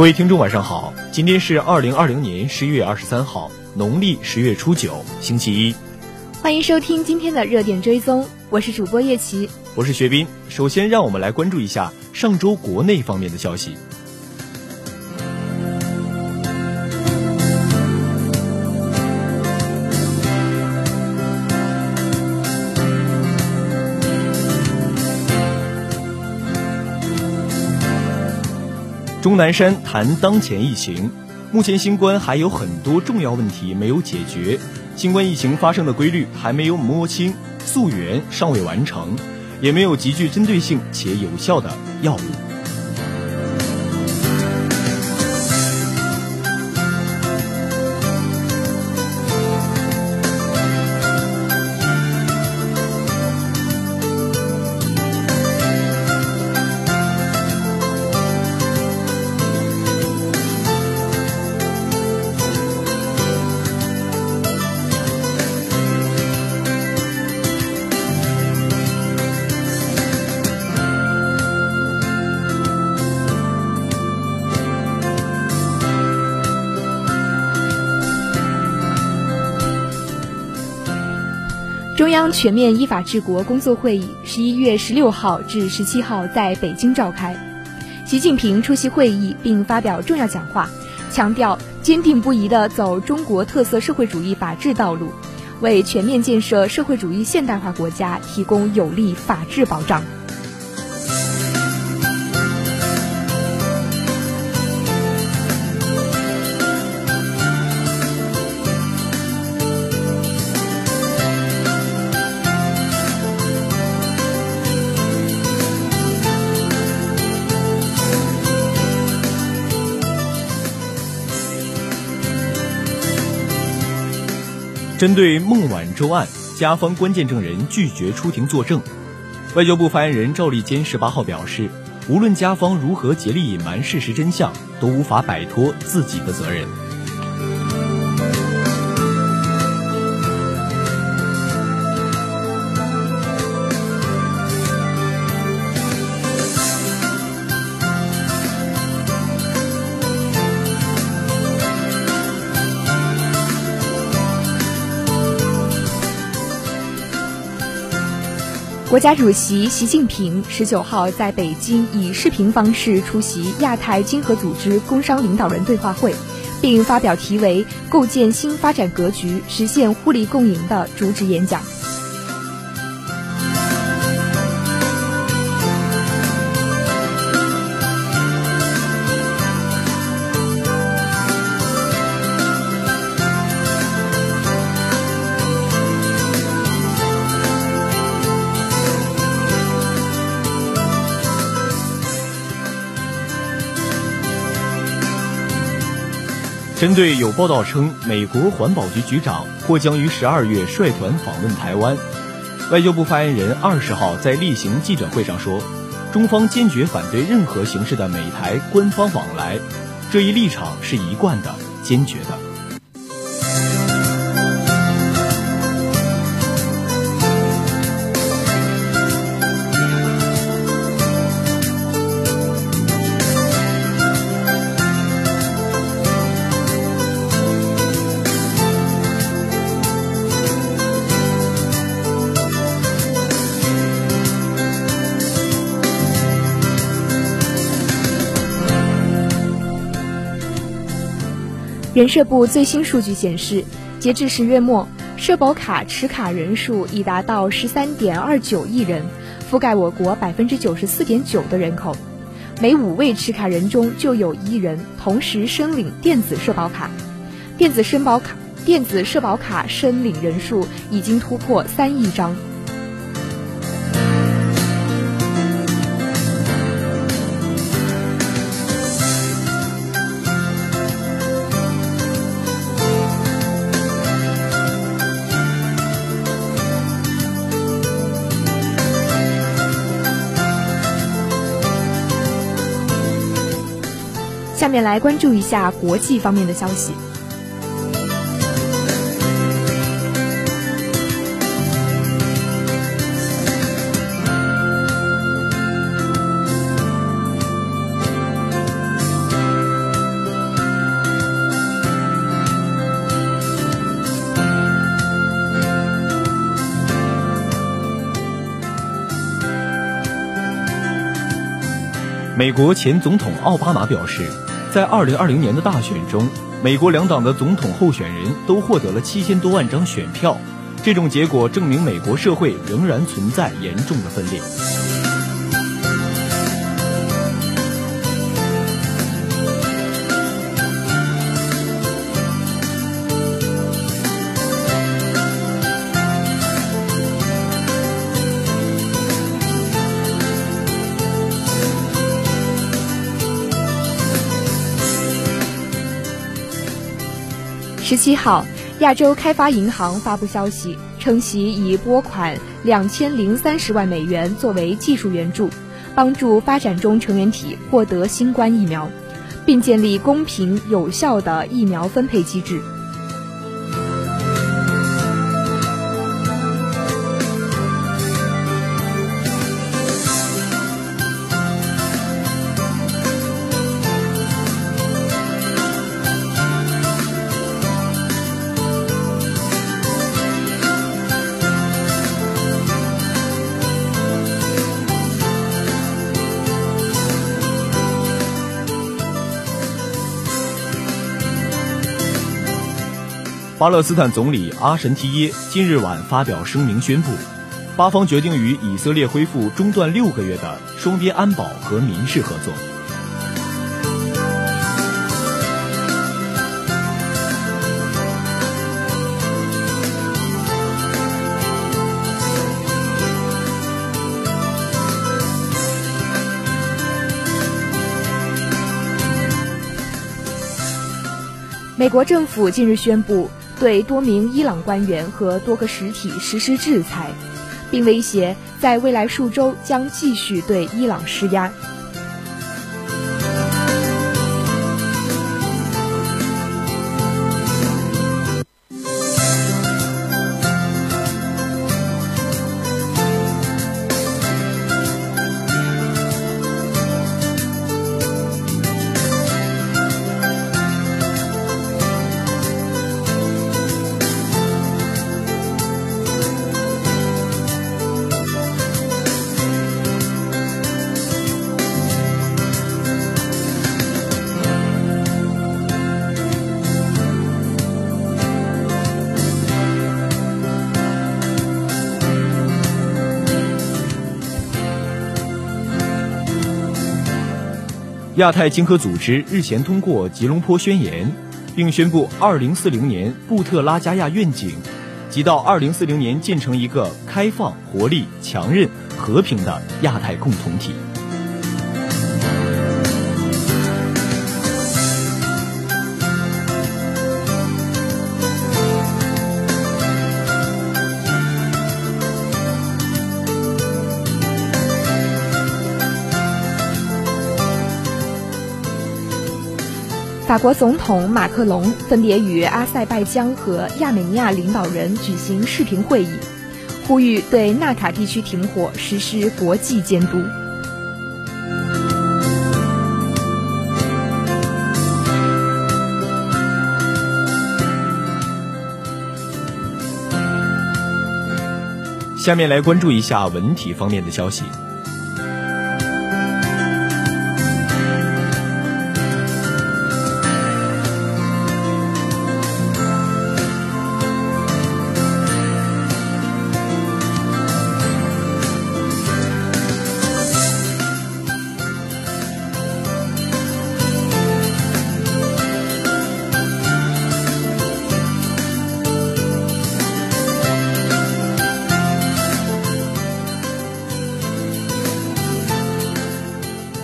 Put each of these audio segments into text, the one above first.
各位听众，晚上好！今天是二零二零年十一月二十三号，农历十月初九，星期一。欢迎收听今天的热点追踪，我是主播叶琪，我是学斌。首先，让我们来关注一下上周国内方面的消息。钟南山谈当前疫情，目前新冠还有很多重要问题没有解决，新冠疫情发生的规律还没有摸清，溯源尚未完成，也没有极具针对性且有效的药物。全面依法治国工作会议十一月十六号至十七号在北京召开，习近平出席会议并发表重要讲话，强调坚定不移地走中国特色社会主义法治道路，为全面建设社会主义现代化国家提供有力法治保障。针对孟晚舟案，加方关键证人拒绝出庭作证。外交部发言人赵立坚十八号表示，无论加方如何竭力隐瞒事实真相，都无法摆脱自己的责任。国家主席习近平十九号在北京以视频方式出席亚太经合组织工商领导人对话会，并发表题为“构建新发展格局，实现互利共赢”的主旨演讲。针对有报道称美国环保局局长或将于十二月率团访问台湾，外交部发言人二十号在例行记者会上说，中方坚决反对任何形式的美台官方往来，这一立场是一贯的、坚决的。人社部最新数据显示，截至十月末，社保卡持卡人数已达到十三点二九亿人，覆盖我国百分之九十四点九的人口。每五位持卡人中就有一人同时申领电子社保卡，电子申保卡电子社保卡申领人数已经突破三亿张。下面来关注一下国际方面的消息。美国前总统奥巴马表示在二零二零年的大选中，美国两党的总统候选人都获得了七千多万张选票。这种结果证明，美国社会仍然存在严重的分裂。十七号，亚洲开发银行发布消息，称其已拨款两千零三十万美元作为技术援助，帮助发展中成员体获得新冠疫苗，并建立公平有效的疫苗分配机制。巴勒斯坦总理阿什提耶今日晚发表声明宣布，巴方决定与以色列恢复中断六个月的双边安保和民事合作。美国政府近日宣布。对多名伊朗官员和多个实体实施制裁，并威胁在未来数周将继续对伊朗施压。亚太经合组织日前通过吉隆坡宣言，并宣布2040年布特拉加亚愿景，即到2040年建成一个开放、活力、强韧、和平的亚太共同体。法国总统马克龙分别与阿塞拜疆和亚美尼亚领导人举行视频会议，呼吁对纳卡地区停火实施国际监督。下面来关注一下文体方面的消息。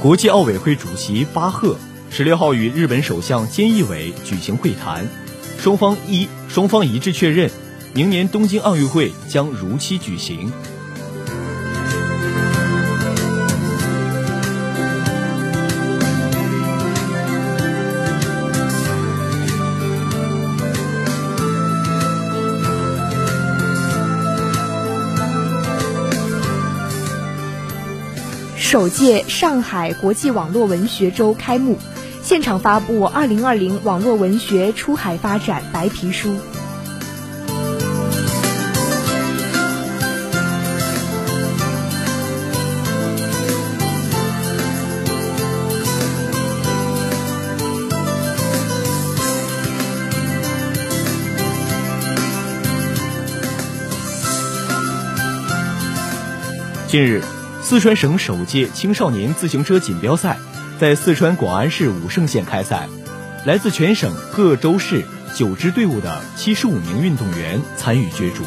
国际奥委会主席巴赫十六号与日本首相菅义伟举行会谈，双方一双方一致确认，明年东京奥运会将如期举行。首届上海国际网络文学周开幕现场发布二零二零网络文学出海发展白皮书。近日四川省首届青少年自行车锦标赛在四川广安市武胜县开赛，来自全省各州市九支队伍的七十五名运动员参与角逐。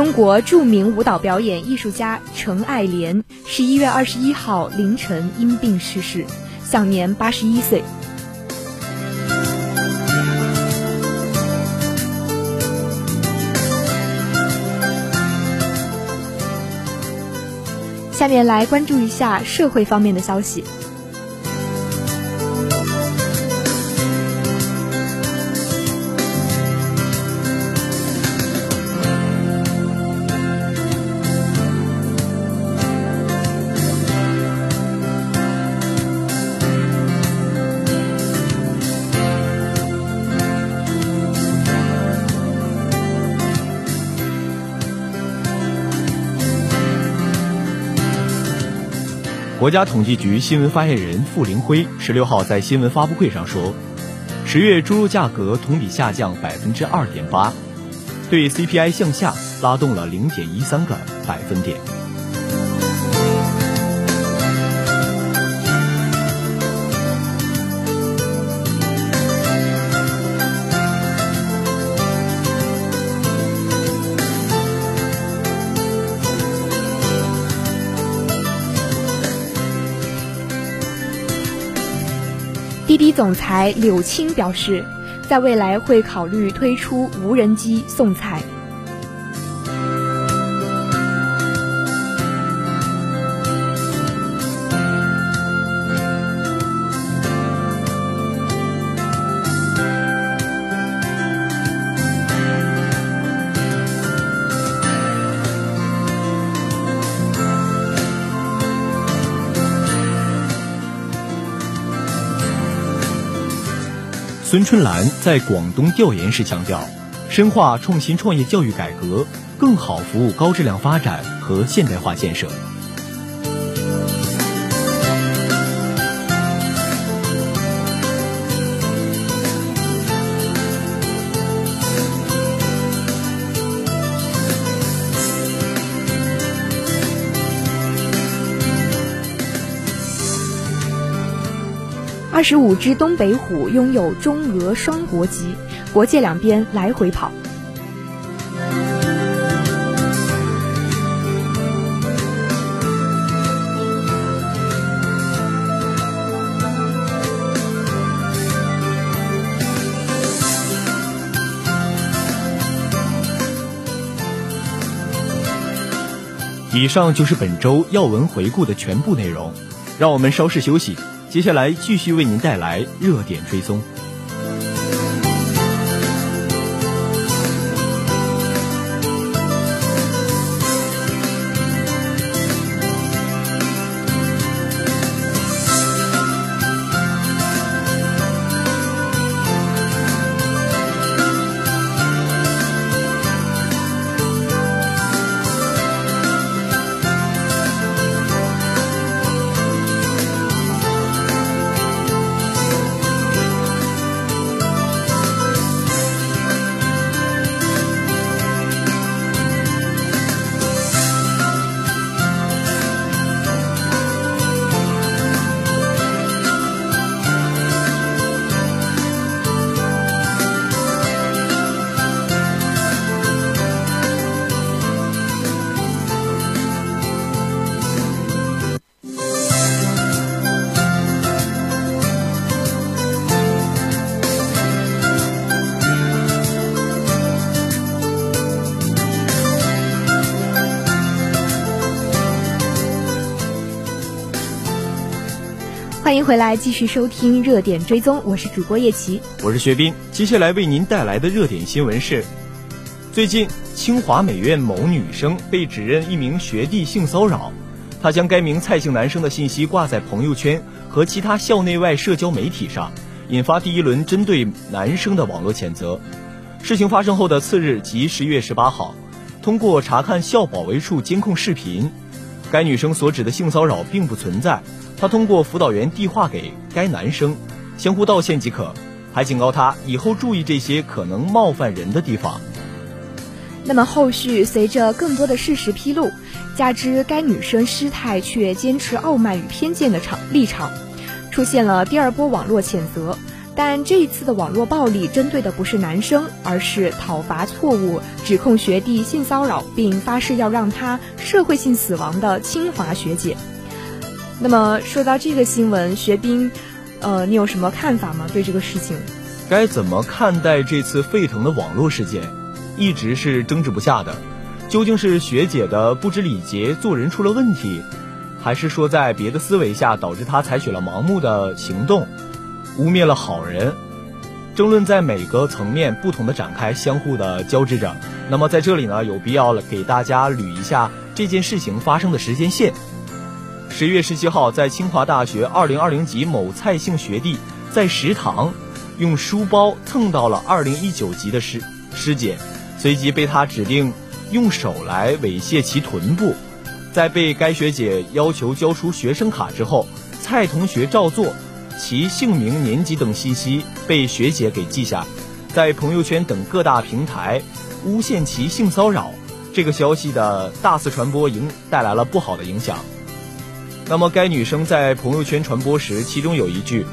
中国著名舞蹈表演艺术家陈爱莲十一月二十一号凌晨因病逝世，享年八十一岁。下面来关注一下社会方面的消息。国家统计局新闻发言人傅林辉十六号在新闻发布会上说，十月猪肉价格同比下降百分之二点八，对 CPI 向下拉动了零点一三个百分点。滴总裁柳青表示，在未来会考虑推出无人机送菜。孙春兰在广东调研时强调，深化创新创业教育改革，更好服务高质量发展和现代化建设。二十五只东北虎拥有中俄双国籍，国界两边来回跑。以上就是本周要闻回顾的全部内容，让我们稍事休息。接下来继续为您带来热点追踪。欢迎回来，继续收听热点追踪，我是主播叶琪，我是薛斌。接下来为您带来的热点新闻是：最近清华美院某女生被指认一名学弟性骚扰，她将该名蔡姓男生的信息挂在朋友圈和其他校内外社交媒体上，引发第一轮针对男生的网络谴责。事情发生后的次日，即十一月十八号，通过查看校保卫处监控视频，该女生所指的性骚扰并不存在。他通过辅导员递话给该男生，相互道歉即可，还警告他以后注意这些可能冒犯人的地方。那么后续随着更多的事实披露，加之该女生失态却坚持傲慢与偏见的场立场，出现了第二波网络谴责。但这一次的网络暴力针对的不是男生，而是讨伐错误指控学弟性骚扰并发誓要让他社会性死亡的清华学姐。那么说到这个新闻，学兵，呃，你有什么看法吗？对这个事情，该怎么看待这次沸腾的网络事件，一直是争执不下的。究竟是学姐的不知礼节、做人出了问题，还是说在别的思维下导致她采取了盲目的行动？污蔑了好人，争论在每个层面不同的展开，相互的交织着。那么在这里呢，有必要了给大家捋一下这件事情发生的时间线。十月十七号，在清华大学二零二零级某蔡姓学弟在食堂用书包蹭到了二零一九级的师师姐，随即被他指定用手来猥亵其臀部。在被该学姐要求交出学生卡之后，蔡同学照做。其姓名、年级等信息被学姐给记下，在朋友圈等各大平台诬陷其性骚扰，这个消息的大肆传播，影带来了不好的影响。那么，该女生在朋友圈传播时，其中有一句：“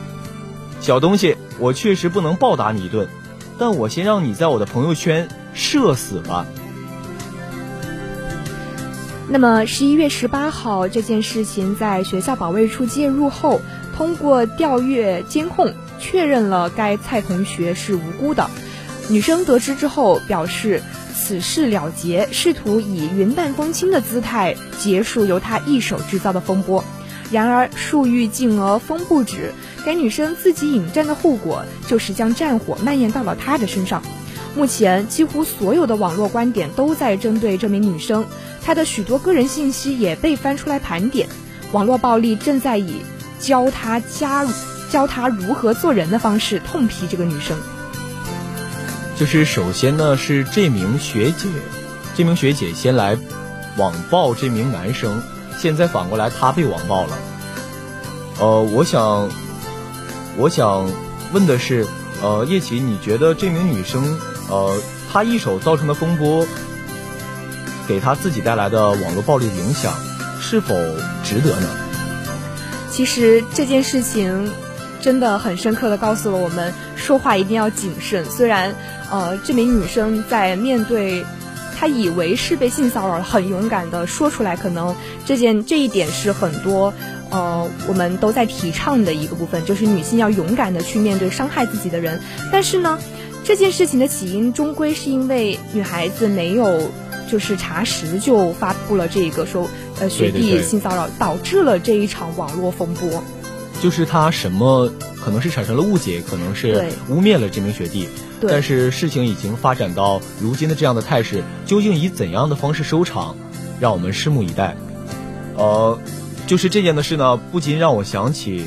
小东西，我确实不能暴打你一顿，但我先让你在我的朋友圈社死吧。”那么，十一月十八号这件事情在学校保卫处介入后。通过调阅监控，确认了该蔡同学是无辜的。女生得知之后表示，此事了结，试图以云淡风轻的姿态结束由她一手制造的风波。然而，树欲静而风不止，该女生自己引战的后果就是将战火蔓延到了她的身上。目前，几乎所有的网络观点都在针对这名女生，她的许多个人信息也被翻出来盘点。网络暴力正在以。教他加入，教他如何做人的方式，痛批这个女生。就是首先呢，是这名学姐，这名学姐先来网暴这名男生，现在反过来他被网暴了。呃，我想，我想问的是，呃，叶琪，你觉得这名女生，呃，她一手造成的风波，给她自己带来的网络暴力影响，是否值得呢？其实这件事情真的很深刻的告诉了我们，说话一定要谨慎。虽然，呃，这名女生在面对她以为是被性骚扰，很勇敢的说出来，可能这件这一点是很多呃我们都在提倡的一个部分，就是女性要勇敢的去面对伤害自己的人。但是呢，这件事情的起因终归是因为女孩子没有。就是查实就发布了这个说，呃，学弟性骚扰导致了这一场网络风波。就是他什么可能是产生了误解，可能是污蔑了这名学弟。但是事情已经发展到如今的这样的态势，究竟以怎样的方式收场，让我们拭目以待。呃，就是这件的事呢，不禁让我想起《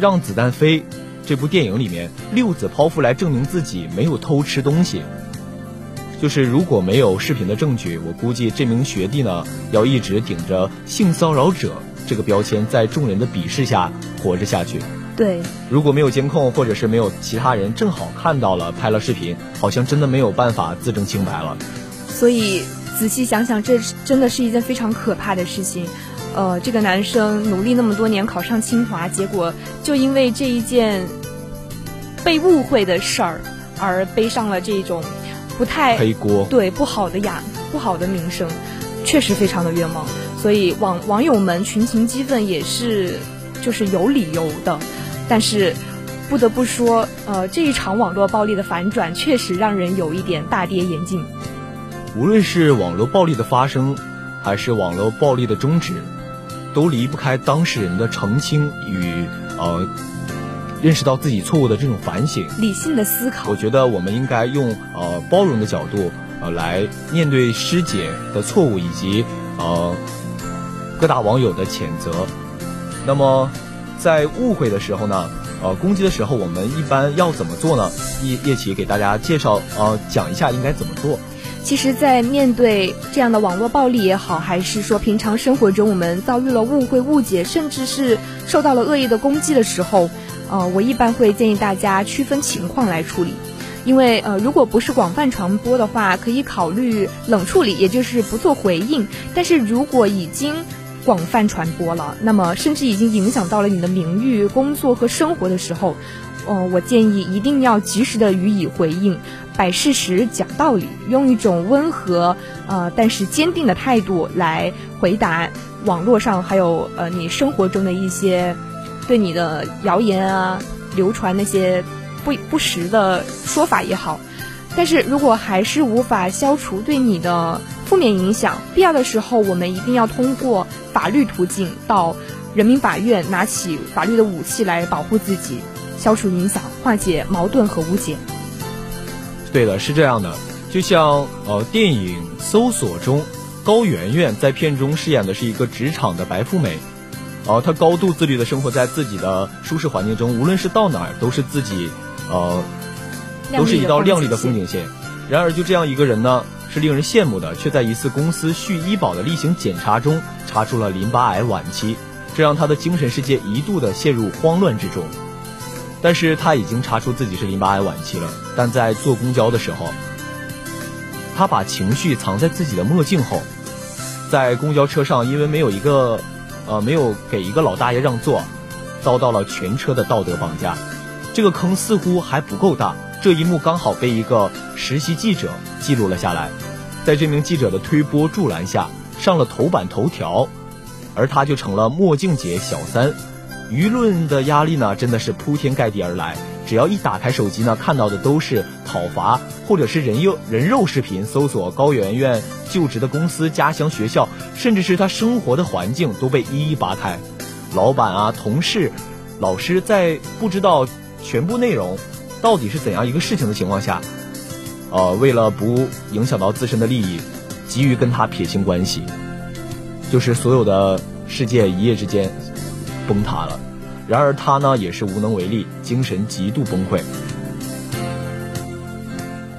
让子弹飞》这部电影里面六子剖腹来证明自己没有偷吃东西。就是如果没有视频的证据，我估计这名学弟呢要一直顶着性骚扰者这个标签，在众人的鄙视下活着下去。对，如果没有监控，或者是没有其他人正好看到了拍了视频，好像真的没有办法自证清白了。所以仔细想想，这真的是一件非常可怕的事情。呃，这个男生努力那么多年考上清华，结果就因为这一件被误会的事儿而背上了这种。不太黑锅，对不好的雅不好的名声，确实非常的冤枉，所以网网友们群情激愤也是就是有理由的，但是不得不说，呃，这一场网络暴力的反转确实让人有一点大跌眼镜。无论是网络暴力的发生，还是网络暴力的终止，都离不开当事人的澄清与呃。认识到自己错误的这种反省，理性的思考。我觉得我们应该用呃包容的角度呃来面对师姐的错误以及呃各大网友的谴责。那么在误会的时候呢，呃攻击的时候，我们一般要怎么做呢？叶叶琪给大家介绍呃讲一下应该怎么做。其实，在面对这样的网络暴力也好，还是说平常生活中我们遭遇了误会、误解，甚至是受到了恶意的攻击的时候，呃，我一般会建议大家区分情况来处理。因为呃，如果不是广泛传播的话，可以考虑冷处理，也就是不做回应。但是如果已经广泛传播了，那么甚至已经影响到了你的名誉、工作和生活的时候，呃，我建议一定要及时的予以回应，摆事实、讲道理，用一种温和呃但是坚定的态度来回答网络上还有呃你生活中的一些对你的谣言啊流传那些。不不实的说法也好，但是如果还是无法消除对你的负面影响，必要的时候，我们一定要通过法律途径到人民法院拿起法律的武器来保护自己，消除影响，化解矛盾和误解。对的，是这样的，就像呃电影《搜索》中，高圆圆在片中饰演的是一个职场的白富美。哦，她高度自律的生活在自己的舒适环境中，无论是到哪儿都是自己。呃，都是一道亮丽的风景线。然而，就这样一个人呢，是令人羡慕的，却在一次公司续医保的例行检查中查出了淋巴癌晚期，这让他的精神世界一度的陷入慌乱之中。但是他已经查出自己是淋巴癌晚期了，但在坐公交的时候，他把情绪藏在自己的墨镜后，在公交车上，因为没有一个，呃，没有给一个老大爷让座，遭到了全车的道德绑架。这个坑似乎还不够大，这一幕刚好被一个实习记者记录了下来，在这名记者的推波助澜下，上了头版头条，而他就成了墨镜姐小三。舆论的压力呢，真的是铺天盖地而来，只要一打开手机呢，看到的都是讨伐或者是人肉人肉视频，搜索高圆圆就职的公司、家乡学校，甚至是她生活的环境都被一一扒开。老板啊，同事、老师在不知道。全部内容到底是怎样一个事情的情况下，呃，为了不影响到自身的利益，急于跟他撇清关系，就是所有的世界一夜之间崩塌了。然而他呢也是无能为力，精神极度崩溃。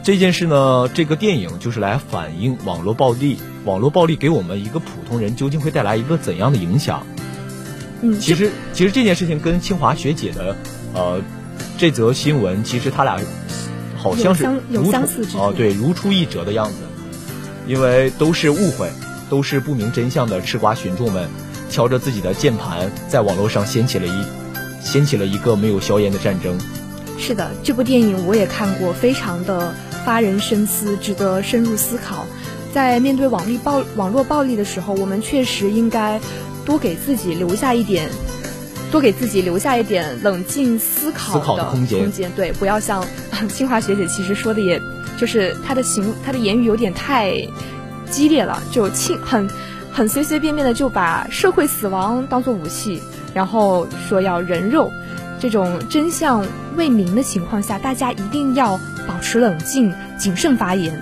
这件事呢，这个电影就是来反映网络暴力，网络暴力给我们一个普通人究竟会带来一个怎样的影响？嗯，其实其实这件事情跟清华学姐的呃。这则新闻其实他俩好像是有相似之哦，对，如出一辙的样子，因为都是误会，都是不明真相的吃瓜群众们，敲着自己的键盘，在网络上掀起了一掀起了一个没有硝烟的战争。是的，这部电影我也看过，非常的发人深思，值得深入思考。在面对网力暴网络暴力的时候，我们确实应该多给自己留下一点。多给自己留下一点冷静思考的空间，空间对，不要像清华学姐其实说的，也就是她的行，她的言语有点太激烈了，就轻很很随随便便的就把社会死亡当做武器，然后说要人肉，这种真相未明的情况下，大家一定要保持冷静，谨慎发言。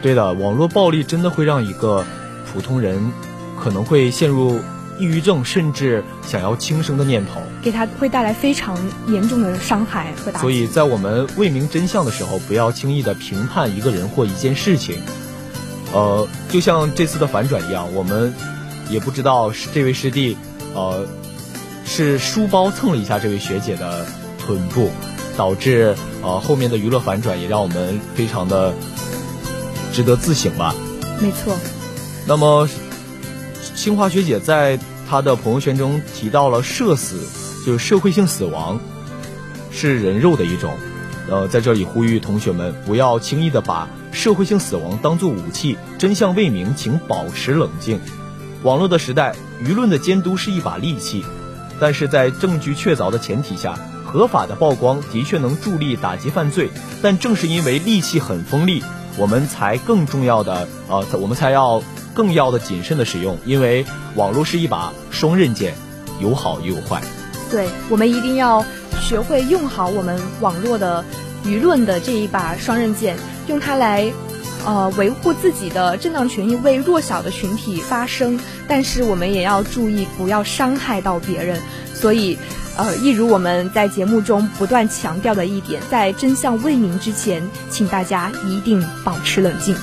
对的，网络暴力真的会让一个普通人可能会陷入。抑郁症，甚至想要轻生的念头，给他会带来非常严重的伤害和打击。所以在我们未明真相的时候，不要轻易的评判一个人或一件事情。呃，就像这次的反转一样，我们也不知道是这位师弟，呃，是书包蹭了一下这位学姐的臀部，导致呃后面的娱乐反转，也让我们非常的值得自省吧。没错。那么。清华学姐在她的朋友圈中提到了社死，就是社会性死亡，是人肉的一种。呃，在这里呼吁同学们不要轻易的把社会性死亡当作武器，真相未明，请保持冷静。网络的时代，舆论的监督是一把利器，但是在证据确凿的前提下，合法的曝光的确能助力打击犯罪。但正是因为利器很锋利，我们才更重要的呃，我们才要。更要的谨慎的使用，因为网络是一把双刃剑，有好也有坏。对，我们一定要学会用好我们网络的舆论的这一把双刃剑，用它来呃维护自己的正当权益，为弱小的群体发声。但是我们也要注意，不要伤害到别人。所以，呃，一如我们在节目中不断强调的一点，在真相未明之前，请大家一定保持冷静。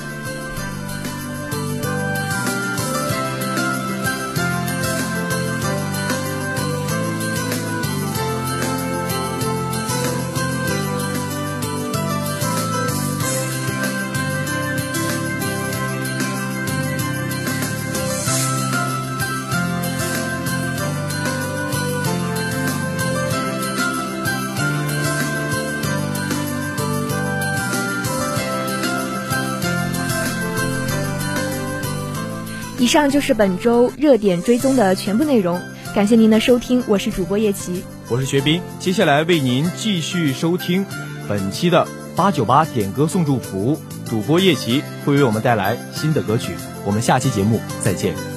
以上就是本周热点追踪的全部内容，感谢您的收听，我是主播叶琪，我是学斌，接下来为您继续收听本期的八九八点歌送祝福，主播叶琪会为我们带来新的歌曲，我们下期节目再见。